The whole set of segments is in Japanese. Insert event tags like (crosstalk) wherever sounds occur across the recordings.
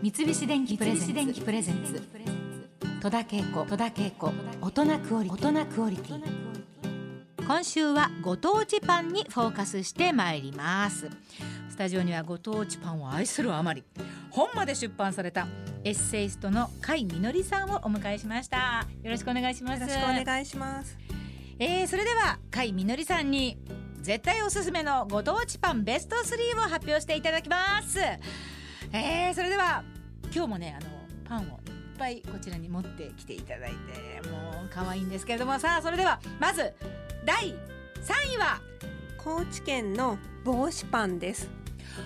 三菱電機プレゼンツ。戸田恵子。戸田恵子。大人クオリ大人クオリティ。今週はご当地パンにフォーカスしてまいります。スタジオにはご当地パンを愛するあまり。本まで出版された。エッセイストの甲斐みのりさんをお迎えしました。よろしくお願いします。よろしくお願いします。えー、それでは甲斐みのりさんに絶対おすすめのご当地パンベスト3を発表していただきますえー、それでは今日もねあのパンをいっぱいこちらに持ってきていただいてもう可愛いんですけれどもさあそれではまず第3位は。高知県の帽子パンです。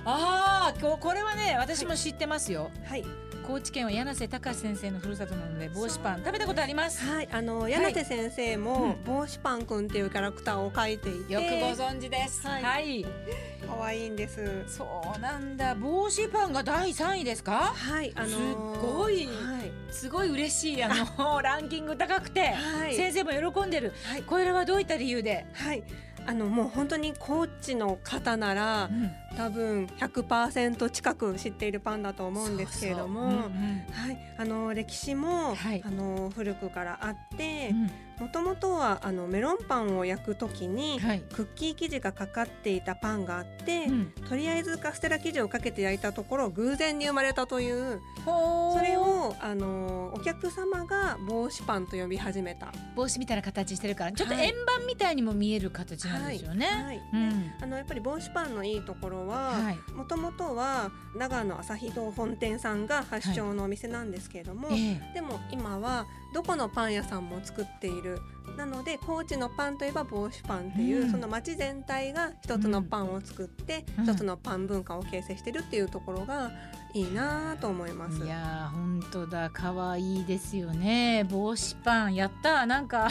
ああこれはね私も知ってますよ。はい高知県は柳瀬隆先生のふるさとなので帽子パン食べたことあります？はいあの柳瀬先生も帽子パンくんっていうキャラクターを描いていて、よくご存知です。はい。はい、可愛いんです。そうなんだ。帽子パンが第3位ですか？はいあのすごいはい。すごい嬉しいあの (laughs) ランキング高くて、はい。先生も喜んでる。はい。これはどういった理由で、はいあのもう本当に高知の方なら多分100%近く知っているパンだと思うんですけれどもはい、あの歴史も、はい。あの古くからあってうん。もともとはあのメロンパンを焼くときに、はい。クッキー生地がかかっていたパンがあって、うん。とりあえずカステラ生地をかけて焼いたところ偶然に生まれたというそれをあのお客様が帽子パンと呼び始めた。帽子みたいな形してるからちょっとはい。円盤みたいにも見える形なんですよね。はいうん。あのやっぱり帽子パンのいいところは、はい。もともとは長野朝日堂本店さんが発祥のお店なんですけれども、ええ。でも今はどこのパン屋さんも作っているなので高知のパンといえば帽子パンっていう、うん。その町全体が一つのパンを作って、うん。一つのパン文化を形成してるっていうところがいいなと思います。いやー本当だ。可愛いですよね。帽子パンやったなんか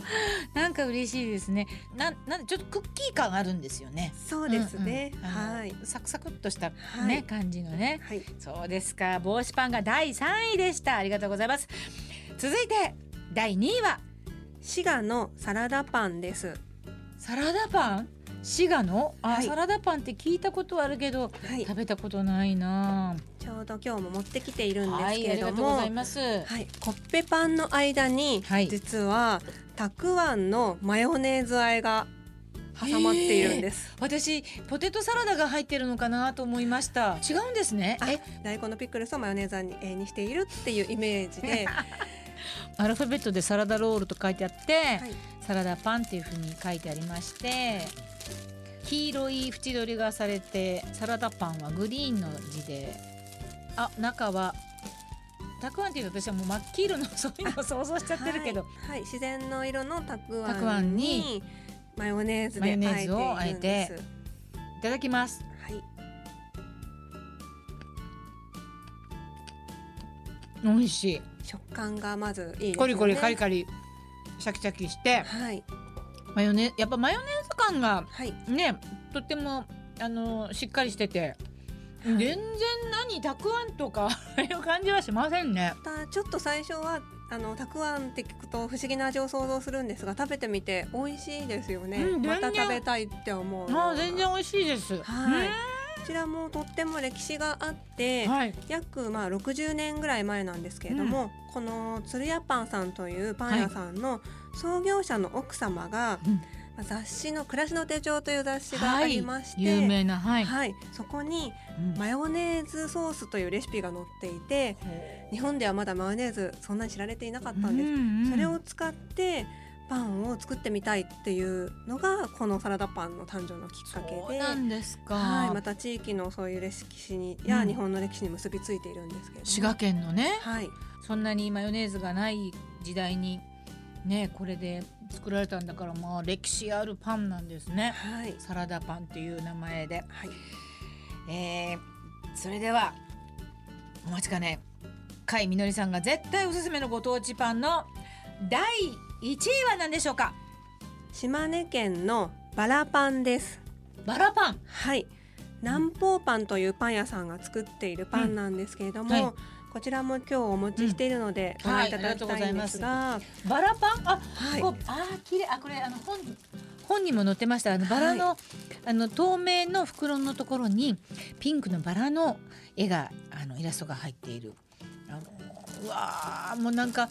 (laughs) なんか嬉しいですね。ななんでちょっとクッキー感あるんですよね。そうですね、うんうんはい。サクサクっとしたね、はい。感じのね。はい。そうですか。帽子パンが第3位でした。ありがとうございます。続いて第2位は滋賀のサラダパンです。サラダパン？滋賀の？あ、はい。サラダパンって聞いたことはあるけどはい、食べたことないな。ちょうど今日も持ってきているんですけれども、りがとうございます。はい、コッペパンの間に、はい。実はたくあんのマヨネーズ和えが挟まっているんです。私ポテトサラダが入ってるのかなと思いました。違うんですね。あえ？大根のピクルスをマヨネーズに,、えーにしているっていうイメージで、(laughs) アルファベットでサラダロールと書いてあって、はい。サラダパンっていう風に書いてありまして黄色い縁取りがされてサラダパンはグリーンの字であ中はたくあんっていうと私はもう真っ黄色のそういうのを想像しちゃってるけど、はい。はい。自然の色のたくああんんににマヨネーズマヨであネーズをえて。いただきます。はい、美味しい食感がまずいいですよね。コリコリカリカリシャキシャキしてはいマヨネやっぱマヨネーズ感がはいねとってもあのしっかりしてて、全然何たくあんとか (laughs) いう感じはしませんね。ちょっと最初はあのたくあんって聞くと不思議な味を想像するんですが食べてみて美味しいですよね。うんまた食べたいって思う。ああ全然美味しいです。はいこちらもとっても歴史があって、はい。約まあ60年ぐらい前なんですけれども、この鶴屋パンさんというパン屋さんの創業者の奥様が、うん。まあ雑誌の「暮らしの手帳」という雑誌がありまして、有名なはい。はい。そこにうん。マヨネーズソースというレシピが載っていて日本ではまだマヨネーズそんなに知られていなかったんです、うんうん。それを使ってパンを作ってみたいっていうのがこのサラダパンの誕生のきっかけで。そうなんですか。はい、また地域のそういう歴史にやうん日本の歴史に結びついているんですけれども、滋賀県のね、はい、そんなにマヨネーズがない時代にねこれで作られたんだからまあ歴史あるパンなんですね。はい、サラダパンっていう名前で。はい、えー、それではお待ちかね甲斐みのりさんが絶対おすすめのご当地パンの第1位は何でしょうか？島根県のバラパンです。バラパン。はい、南方パンというパン屋さんが作っているパンなんですけれども、うんはい。こちらも今日お持ちしているので、ご覧いただきたいんですが、バラパン？あ、はい。あー綺麗。あこれあの本本にも載ってました。あのバラの、はい、あの透明の袋のところにピンクのバラの絵があのイラストが入っている。あのうわもうなんか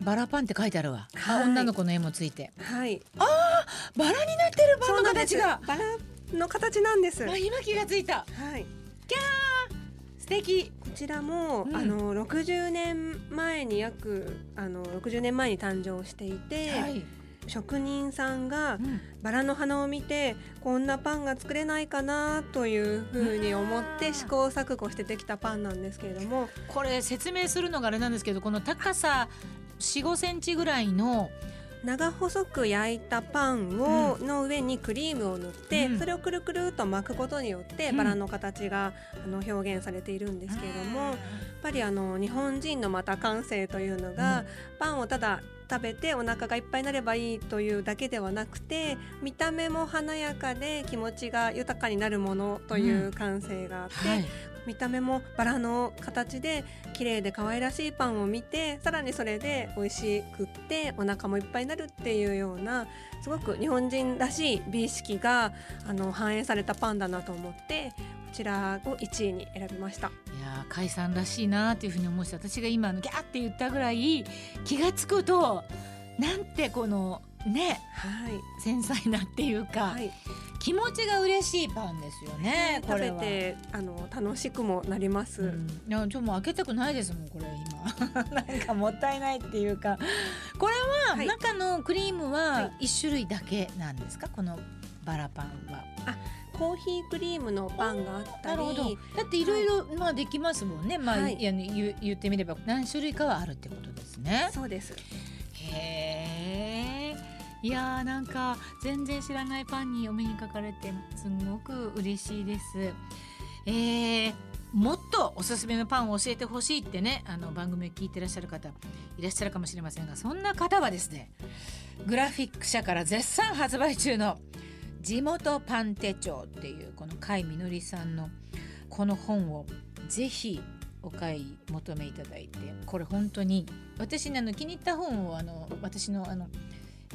バラパンって書いてあるわ、はい、女の子の絵もついて。はい。あバラになってるバラの形が。バラの形なんです。あ今気がついた。はい。キャー素敵。こちらも、うん、あの60年前に約あの60年前に誕生していて、はい、職人さんがバラの花を見てこんなパンが作れないかなというふうに思って試行錯誤してできたパンなんですけれども。これ説明するのがあれなんですけどこの高さ4 5センチぐらいの長細く焼いたパンを、の上にクリームを塗って、うん、それをくるくると巻くことによってバラの形が、あの表現されているんですけれども、やっぱりあの日本人のまた感性というのが、パンをただ食べてお腹がいっぱいになればいいというだけではなくて見た目も華やかで気持ちが豊かになるものという感性があって、うんはい、見た目もバラの形で綺麗で可愛らしいパンを見てさらにそれで美味しくってお腹もいっぱいになるっていうようなすごく日本人らしい美意識があの反映されたパンだなと思ってこちらを1位に選びました。いや甲斐さんらしいなというふうに思うし私が今のギャーって言ったぐらい気が付くとなんてこのね、はい、繊細なっていうか、はい、気持ちが嬉しいパンですよね。食べてあの楽しくもなります。うん、いやちょもう開けたくないですもんこれ今。(laughs) なんかもったいないっていうか。これは、はい、中のクリームは一種類だけなんですか？このバラパンは。あコーヒークリームのパンがあったり。だっていろいろまあできますもんね、まあ、はい、言言ってみれば何種類かはあるってことですね。そうです。へえ。いやーなんか全然知らないパンにお目にかかれてすごく嬉しいです。えー、もっとおすすめのパンを教えてほしいってねあの番組を聞いてらっしゃる方いらっしゃるかもしれませんがそんな方はですねグラフィック社から絶賛発売中の「地元パン手帳」っていうこの甲斐みのりさんのこの本をぜひお買い求めいただいてこれ本当に私ねあの気に入った本をあの私のあの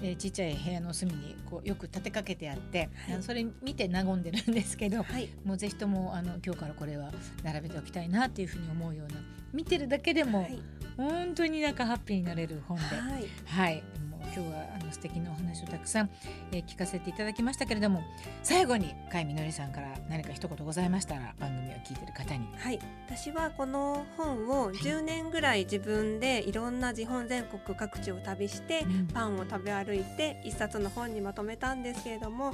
えー、ちっちゃい部屋の隅にこうよく立てかけてあって、はい、それ見て和んでるんですけど、はい、もうぜひともあの今日からこれは並べておきたいなっていうふうに思うような見てるだけでも、はい、本当になんかハッピーになれる本で、はい、はい、今日はあの素敵なお話をたくさん、えー、聞かせていただきましたけれども最後に甲斐みのりさんから何か一言ございましたら番組を聞いてる方に。はい。私はこの本を10年ぐらい自分でいろんな日本全国各地を旅して、パンを食べ歩いて一冊の本にまとめたんですけれどもやっ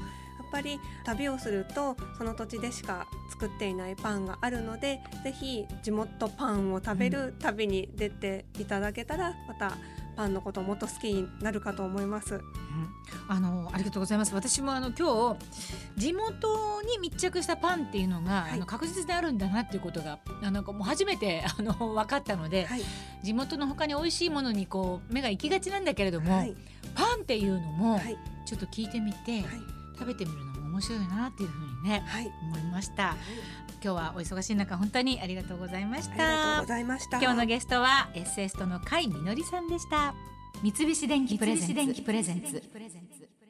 ぱり旅をするとその土地でしか作っていないパンがあるのでぜひ地元パンを食べる旅に出ていただけたらまたパンのことをもっと好きになるかと思います。うん、あのありがとうございます。私もあの今日地元に密着したパンっていうのが、はい、あの確実であるんだなっていうことがあのもう初めて (laughs) あの分かったので、はい、地元の他に美味しいものにこう目が行きがちなんだけれども、はい、パンっていうのもちょっと聞いてみて、食べてみるのも面白いなっていうふうにね、思いました。今日はお忙しい中本当にありがとうございました。ありがとうございました。今日のゲストはエッセイストの甲斐みのりさんでした。三菱電機プレゼンツ。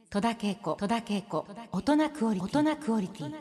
戸田恵子。大人クオリティ